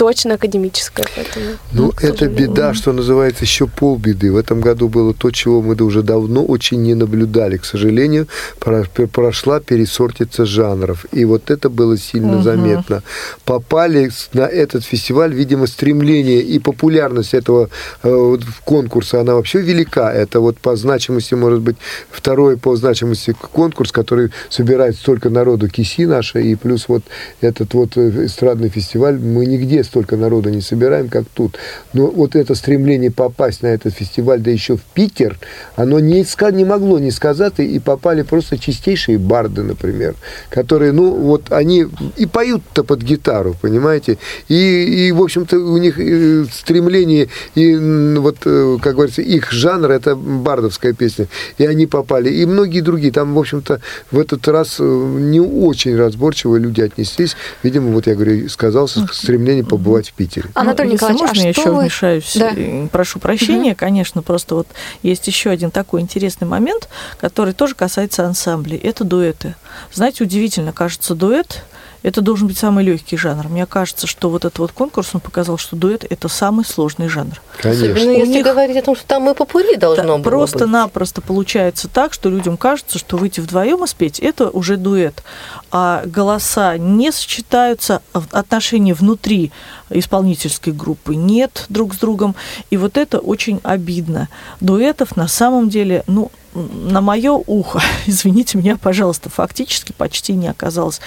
H: точно академическое. Поэтому,
E: Ну,
H: к
E: это беда, что называется, еще полбеды. В этом году было то, чего мы уже давно очень не наблюдали. К сожалению, про- прошла пересортица жанров. И вот это было сильно
L: Мгм.
E: заметно. Попали на этот фестиваль, видимо, стремление и популярность этого э, конкурса, она вообще велика. Это вот по значимости, может быть, второй по значимости конкурс, который собирает столько народу киси наша, и плюс вот этот вот э, эстрадный фестиваль, мы нигде столько народу не собираем, как тут. Но вот это стремление попасть на этот фестиваль, да еще в Питер, оно не, не могло не сказаться, и попали просто чистейшие барды, например, которые, ну, вот они и поют-то под гитару, понимаете, и, и в общем-то, у них э, стремление, и вот, э, как говорится, их жанр, это бардовская песня, и они попали, и многие другие, там, в общем-то, в этот раз э, не очень разборчиво люди отнеслись, видимо, вот я говорю, сказался стремление побывать в Питере.
A: Анатолий
F: Ну, если
A: Николаевич,
F: можно,
A: а
F: я
A: что
F: еще
A: вы-
F: вмешаюсь?
A: Да.
F: Э, Прошу прощения, конечно, просто вот есть еще один такой интересный момент, который тоже касается ансамблей. Это дуэты. Знаете, удивительно, кажется, дуэт это должен быть самый легкий жанр. Мне кажется, что вот этот вот конкурс, он показал, что дуэт это самый сложный жанр.
K: Особенно
F: У
K: если
F: них-
K: говорить о том, что там и попури должно было
F: Просто-напросто получается так, что людям кажется, что выйти вдвоем и спеть это уже дуэт. А голоса не сочетаются, а отношения внутри исполнительской группы нет друг с другом. И вот это очень обидно. Дуэтов на самом деле, ну, на мое ухо, [laughs] извините меня, пожалуйста, фактически почти не оказалось.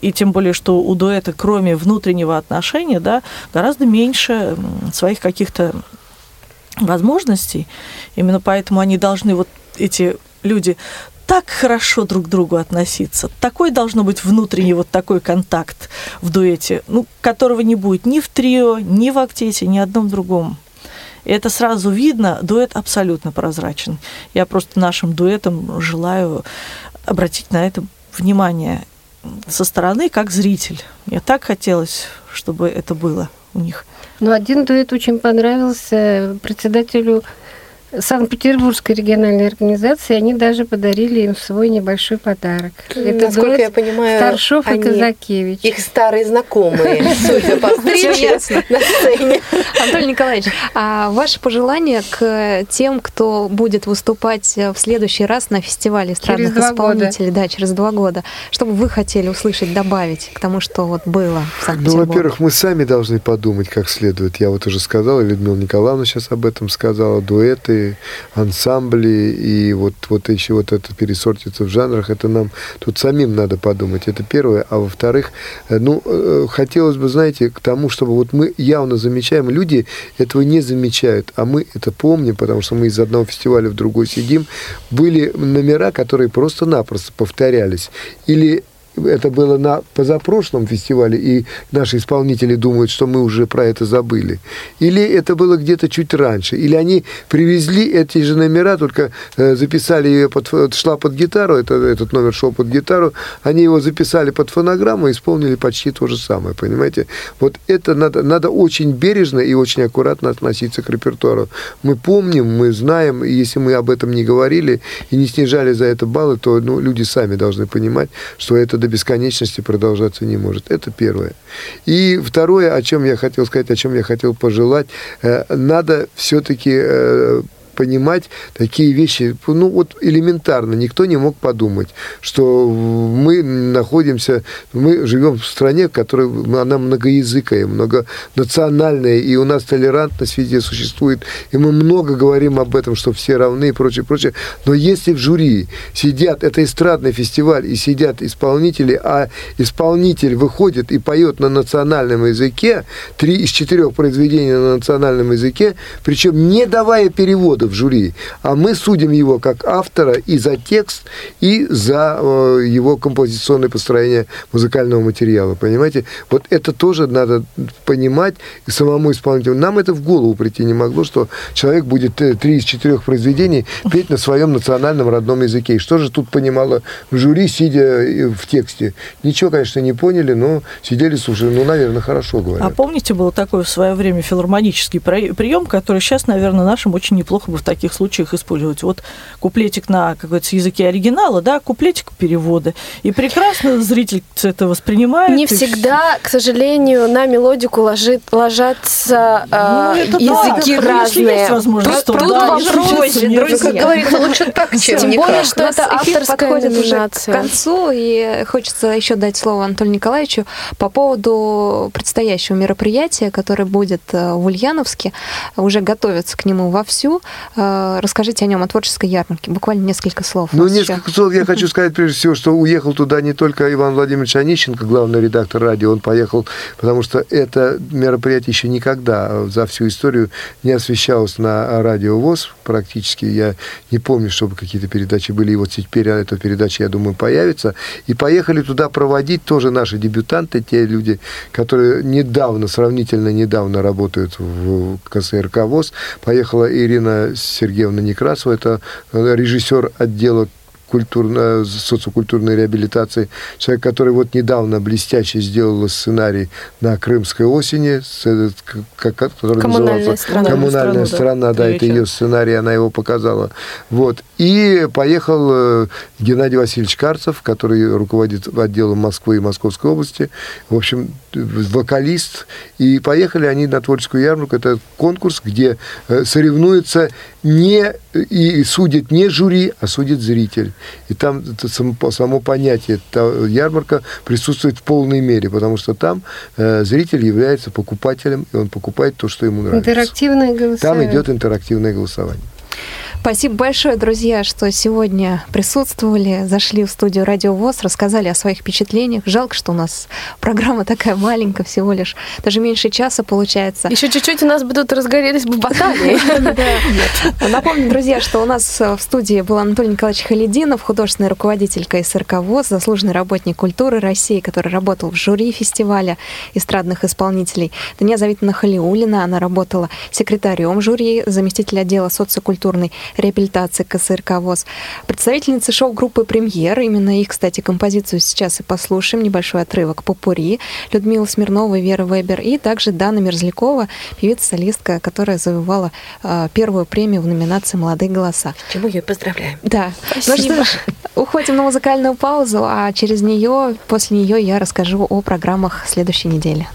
F: И тем более, что у дуэта, кроме внутреннего отношения, да, гораздо меньше своих каких-то возможностей. Именно поэтому они должны, вот эти люди, так хорошо друг к другу относиться. Такой должно быть внутренний вот такой контакт в дуэте, ну, которого не будет ни в трио, ни в актете, ни одном другом. И это сразу видно, дуэт абсолютно прозрачен. Я просто нашим дуэтам желаю обратить на это внимание со стороны, как зритель. Мне так хотелось, чтобы это было у них.
C: Но один дуэт очень понравился председателю Санкт-Петербургской региональной организации. Они даже подарили им свой небольшой подарок. Это
K: Насколько я понимаю,
C: Старшов и
K: они-
C: Казакевич.
K: Их старые знакомые, судя по встрече на сцене.
A: Анатолий Николаевич, а ваше пожелание к тем, кто будет выступать в следующий раз на фестивале эстрадных исполнителей, да, через два года, что бы вы хотели услышать, добавить к тому, что вот было в
E: Ну, во-первых, мы сами должны подумать как следует. Я вот уже сказал, и Людмила Николаевна сейчас об этом сказала, дуэты, ансамбли, и вот, вот еще вот это пересортится в жанрах, это нам тут самим надо подумать, это первое. А во-вторых, э, ну, э, хотелось бы, знаете, к тому, чтобы вот мы явно замечаем, люди этого не замечают, а мы это помним, потому что мы из одного фестиваля в другой сидим, были номера, которые просто-напросто повторялись. Или это было на позапрошлом фестивале, и наши исполнители думают, что мы уже про это забыли. Или это было где-то чуть раньше. Или они привезли эти же номера, только э, записали ее под, ф- шла под гитару, это, этот номер шел под гитару, они его записали под фонограмму и исполнили почти то же самое, понимаете? Вот это надо, надо очень бережно и очень аккуратно относиться к репертуару. Мы помним, мы знаем, и если мы об этом не говорили и не снижали за это баллы, то ну, люди сами должны понимать, что это бесконечности продолжаться не может. Это первое. И второе, о чем я хотел сказать, о чем я хотел пожелать, э, надо все-таки э, понимать такие вещи, ну вот элементарно, никто не мог подумать, что мы находимся, мы живем в стране, которая, она многоязыкая, многонациональная, и у нас толерантность везде существует, и мы много говорим об этом, что все равны и прочее, прочее, но если в жюри сидят, это эстрадный фестиваль, и сидят исполнители, а исполнитель выходит и поет на национальном языке, три из четырех произведений на национальном языке, причем не давая перевода в жюри, а мы судим его как автора и за текст, и за э, его композиционное построение музыкального материала, понимаете? Вот это тоже надо понимать и самому исполнителю. Нам это в голову прийти не могло, что человек будет э, три из четырех произведений петь на своем национальном родном языке. И что же тут понимало жюри, сидя э, в тексте? Ничего, конечно, не поняли, но сидели, слушали, ну, наверное, хорошо говорят.
F: А помните, был такой в свое время филармонический прием, который сейчас, наверное, нашим очень неплохо бы в таких случаях использовать. Вот куплетик на, как говорится, языке оригинала, да, куплетик переводы. И прекрасно зритель это воспринимает.
H: Не всегда, к сожалению, на мелодику ложит, ложатся
F: Ну,
H: э,
F: это да,
H: языки
F: если
H: разные.
F: есть возможность, то
H: Тут
F: да,
H: вопрос, друзья.
K: Как говорится, лучше так, чем
H: Тем более, что это авторская
A: подходит уже к
H: номинация.
A: концу, и хочется еще дать слово Анатолию Николаевичу по поводу предстоящего мероприятия, которое будет э, в Ульяновске. Уже готовятся к нему вовсю. Э, Расскажите о нем, о творческой ярмарке. Буквально несколько слов.
E: Ну, несколько слов я хочу [laughs] сказать, прежде всего, что уехал туда не только Иван Владимирович Онищенко, главный редактор радио, он поехал, потому что это мероприятие еще никогда за всю историю не освещалось на радио ВОЗ практически. Я не помню, чтобы какие-то передачи были, и вот теперь эта передача, я думаю, появится. И поехали туда проводить тоже наши дебютанты, те люди, которые недавно, сравнительно недавно работают в КСРК ВОЗ. Поехала Ирина Сергеевна Некрасова, это э, режиссер отдела культурно, социокультурной реабилитации. Человек, который вот недавно блестяще сделал сценарий на Крымской осени, э, как, который
H: Коммунальная
E: назывался
H: страна.
E: «Коммунальная
F: Страна, да.
E: страна», да,
F: Три
E: это ее сценарий, она его показала. Вот. И поехал э, Геннадий Васильевич Карцев, который руководит отделом Москвы и Московской области. В общем, э, вокалист. И поехали они на творческую ярмарку. Это конкурс, где э, соревнуются не и судит не жюри, а судит зритель. И там это само, само понятие та ярмарка присутствует в полной мере, потому что там э, зритель является покупателем, и он покупает то, что ему нравится.
C: Интерактивное голосование.
E: Там идет интерактивное голосование.
A: Спасибо большое, друзья, что сегодня присутствовали, зашли в студию Радио ВОЗ, рассказали о своих впечатлениях. Жалко, что у нас программа такая маленькая, всего лишь даже меньше часа получается.
H: Еще чуть-чуть у нас бы тут разгорелись бы баталии. [laughs]
A: Напомню, друзья, что у нас в студии был Анатолий Николаевич Халидинов, художественный руководитель КСРК ВОЗ, заслуженный работник культуры России, который работал в жюри фестиваля эстрадных исполнителей. Дания Завитовна Халиулина, она работала секретарем жюри, заместитель отдела социокультурной реабилитации КСРК ВОЗ. Представительницы шоу-группы «Премьер», именно их, кстати, композицию сейчас и послушаем, небольшой отрывок «Попури», Людмила Смирнова Вера Вебер, и также Дана Мерзлякова, певица-солистка, которая завоевала э, первую премию в номинации «Молодые голоса».
K: Чему ее поздравляем.
A: Да.
H: Спасибо.
A: Ну что ж, уходим на музыкальную паузу, а через нее, после нее я расскажу о программах следующей недели.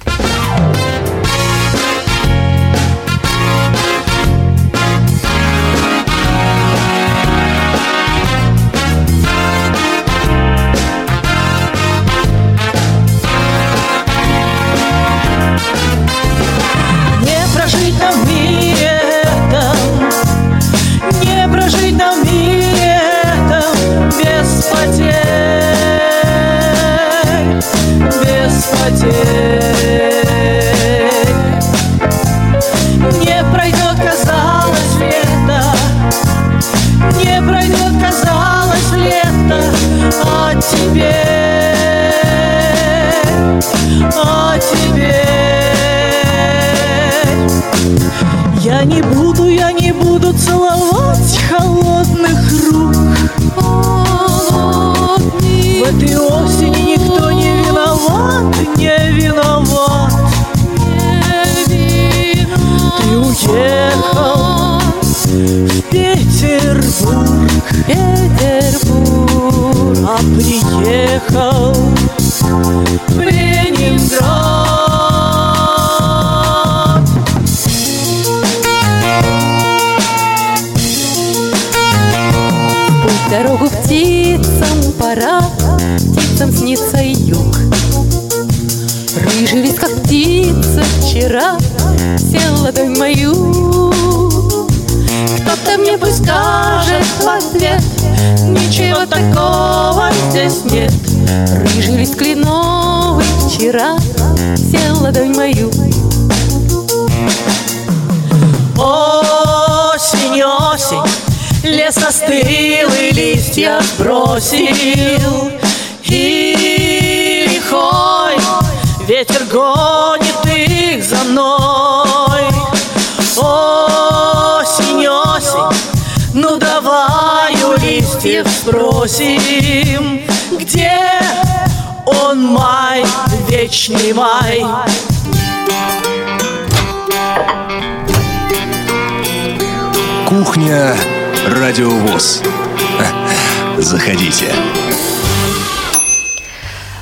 L: Сбросил И лихой ветер гонит их за мной. Осень, осень, ну давай у листьев спросим Где он май, вечный май?
M: Кухня Радиовоз. Заходите.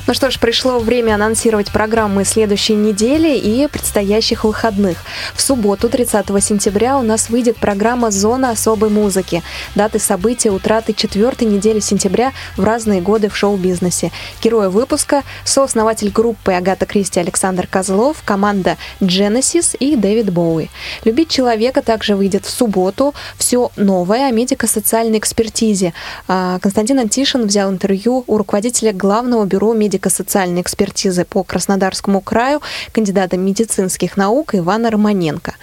A: Ну что ж, пришло время анонсировать программы следующей недели и предстоящих выходных. В субботу, 30 сентября, у нас выйдет программа «Зона особой музыки». Даты события утраты четвертой недели сентября в разные годы в шоу-бизнесе. Герои выпуска – сооснователь группы Агата Кристи Александр Козлов, команда Genesis и Дэвид Боуи. «Любить человека» также выйдет в субботу. Все новое о медико-социальной экспертизе. А, Константин Антишин взял интервью у руководителя главного бюро медико медико-социальной экспертизы по Краснодарскому краю, кандидата медицинских наук Ивана Романенко.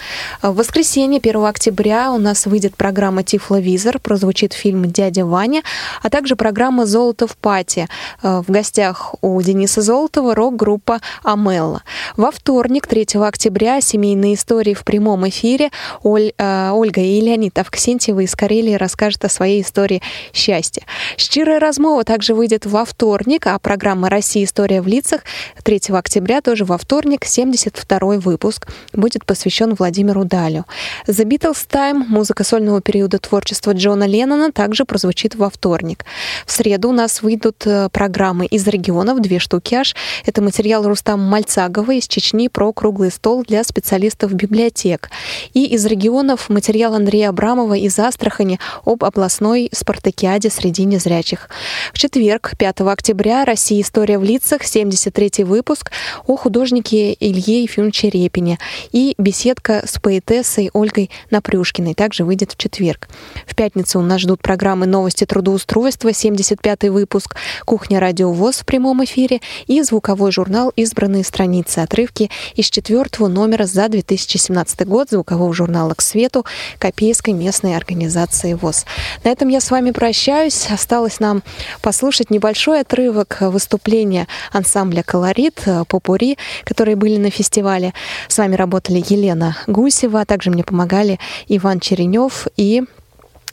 A: В воскресенье, 1 октября, у нас выйдет программа «Тифловизор», прозвучит фильм «Дядя Ваня», а также программа «Золото в пати». В гостях у Дениса Золотова рок-группа «Амелла». Во вторник, 3 октября, семейные истории в прямом эфире. Оль, э, Ольга и Леонид Авксентьевы из Карелии расскажут о своей истории счастья. «Щирая размова» также выйдет во вторник, а программа России. История в лицах 3 октября, тоже во вторник, 72 выпуск, будет посвящен Владимиру Далю. The Beatles Time, музыка сольного периода творчества Джона Леннона, также прозвучит во вторник. В среду у нас выйдут э, программы из регионов, две штуки аж. Это материал Рустама Мальцагова из Чечни про круглый стол для специалистов библиотек. И из регионов материал Андрея Абрамова из Астрахани об областной спартакиаде среди незрячих. В четверг, 5 октября, Россия история «История в лицах», 73 выпуск о художнике Илье Ефимовиче Репине и беседка с поэтессой Ольгой Напрюшкиной также выйдет в четверг. В пятницу нас ждут программы «Новости трудоустройства», 75 выпуск, «Кухня Радио ВОЗ» в прямом эфире и звуковой журнал «Избранные страницы», отрывки из четвертого номера за 2017 год звукового журнала «К свету» Копейской местной организации ВОЗ. На этом я с вами прощаюсь. Осталось нам послушать небольшой отрывок выступления выступления ансамбля «Колорит», э, «Попури», которые были на фестивале. С вами работали Елена Гусева, а также мне помогали Иван Черенев и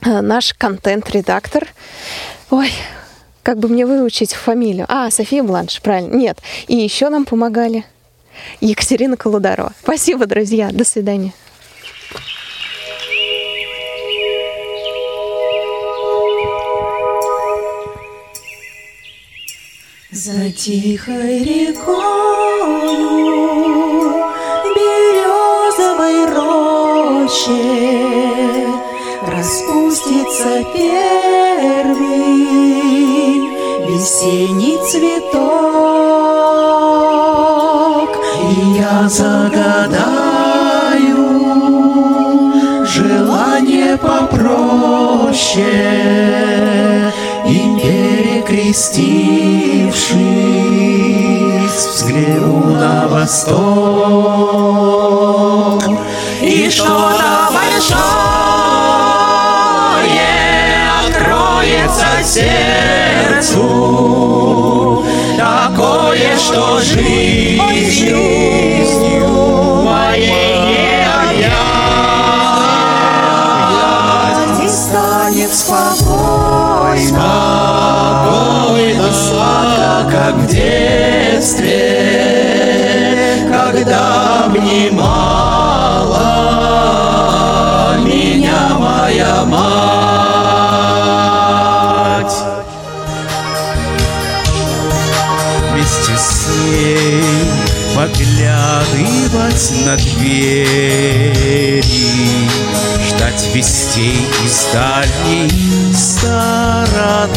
A: э, наш контент-редактор. Ой, как бы мне выучить фамилию? А, София Бланш, правильно. Нет. И еще нам помогали Екатерина Колударова. Спасибо, друзья. До свидания.
L: За тихой рекою березовой роще Распустится первый весенний цветок. И я загадаю желание попроще перекрестившись, взгляну на восток. И что-то большое откроется сердцу, такое, что жизнью моей не объять. Станет спокойно, спокойно, как в детстве, когда обнимала меня моя мать. Вместе с ней поглядывать на двери, ждать вестей из дальней стороны.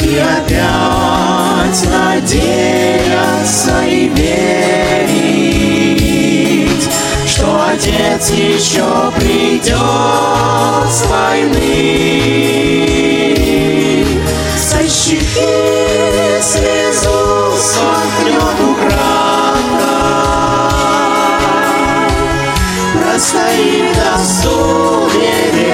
L: И опять надеяться и верить, что отец еще придет с войны. Со щеки слезу сохнет украдкой, простоит до сумерек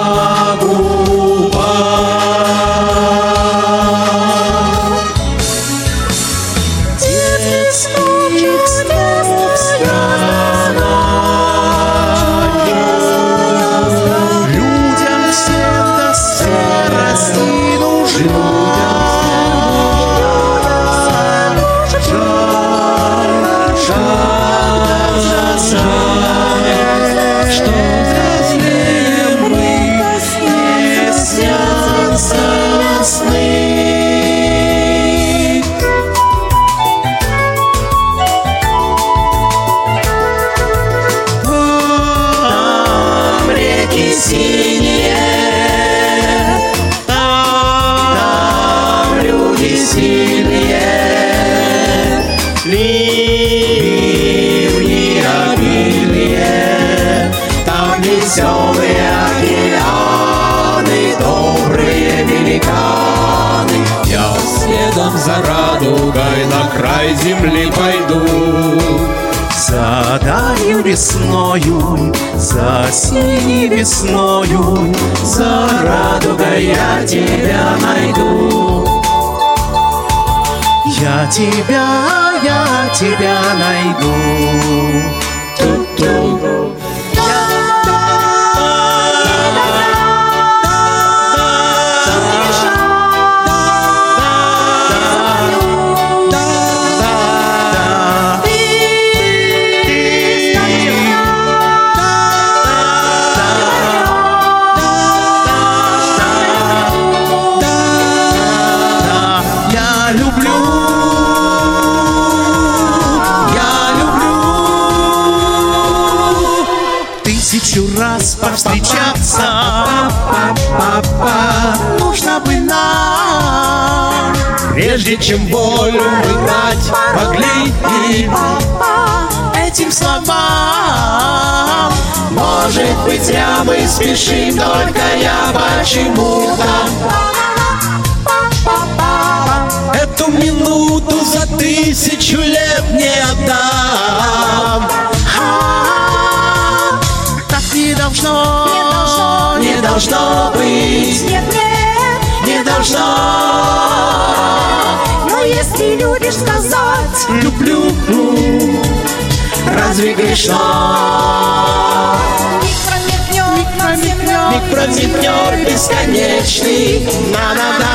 L: прежде чем волю мы дать могли им этим словам. Может быть, зря мы спешим, только я почему-то Эту минуту за тысячу лет не отдам. Так не должно, не должно быть. Нет, нет, не должно. Но если любишь сказать люблю, разве грешно? Миг промелькнет бесконечный На-на-на,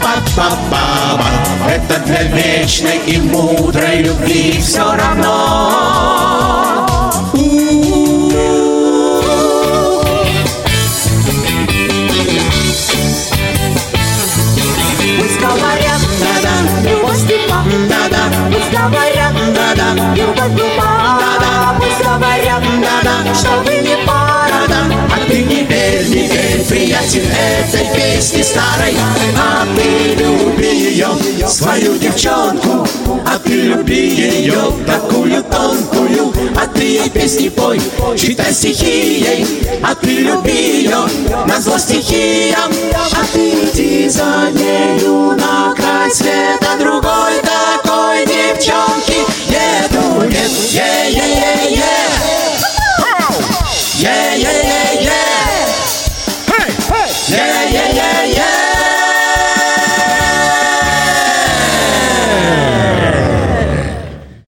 L: па-па-па-па Это для вечной и мудрой любви все равно Пусть дума, да-да, пусть говорят, да-да, что вы не пара, да, а ты не верь, не верь, приятель этой песни старой, а ты люби ее, свою девчонку, а ты люби ее, такую тонкую, а ты ей песни пой, читай стихи ей, а ты люби ее, на зло стихиям, а ты иди за нею на край света другой такой девчонки Yeah.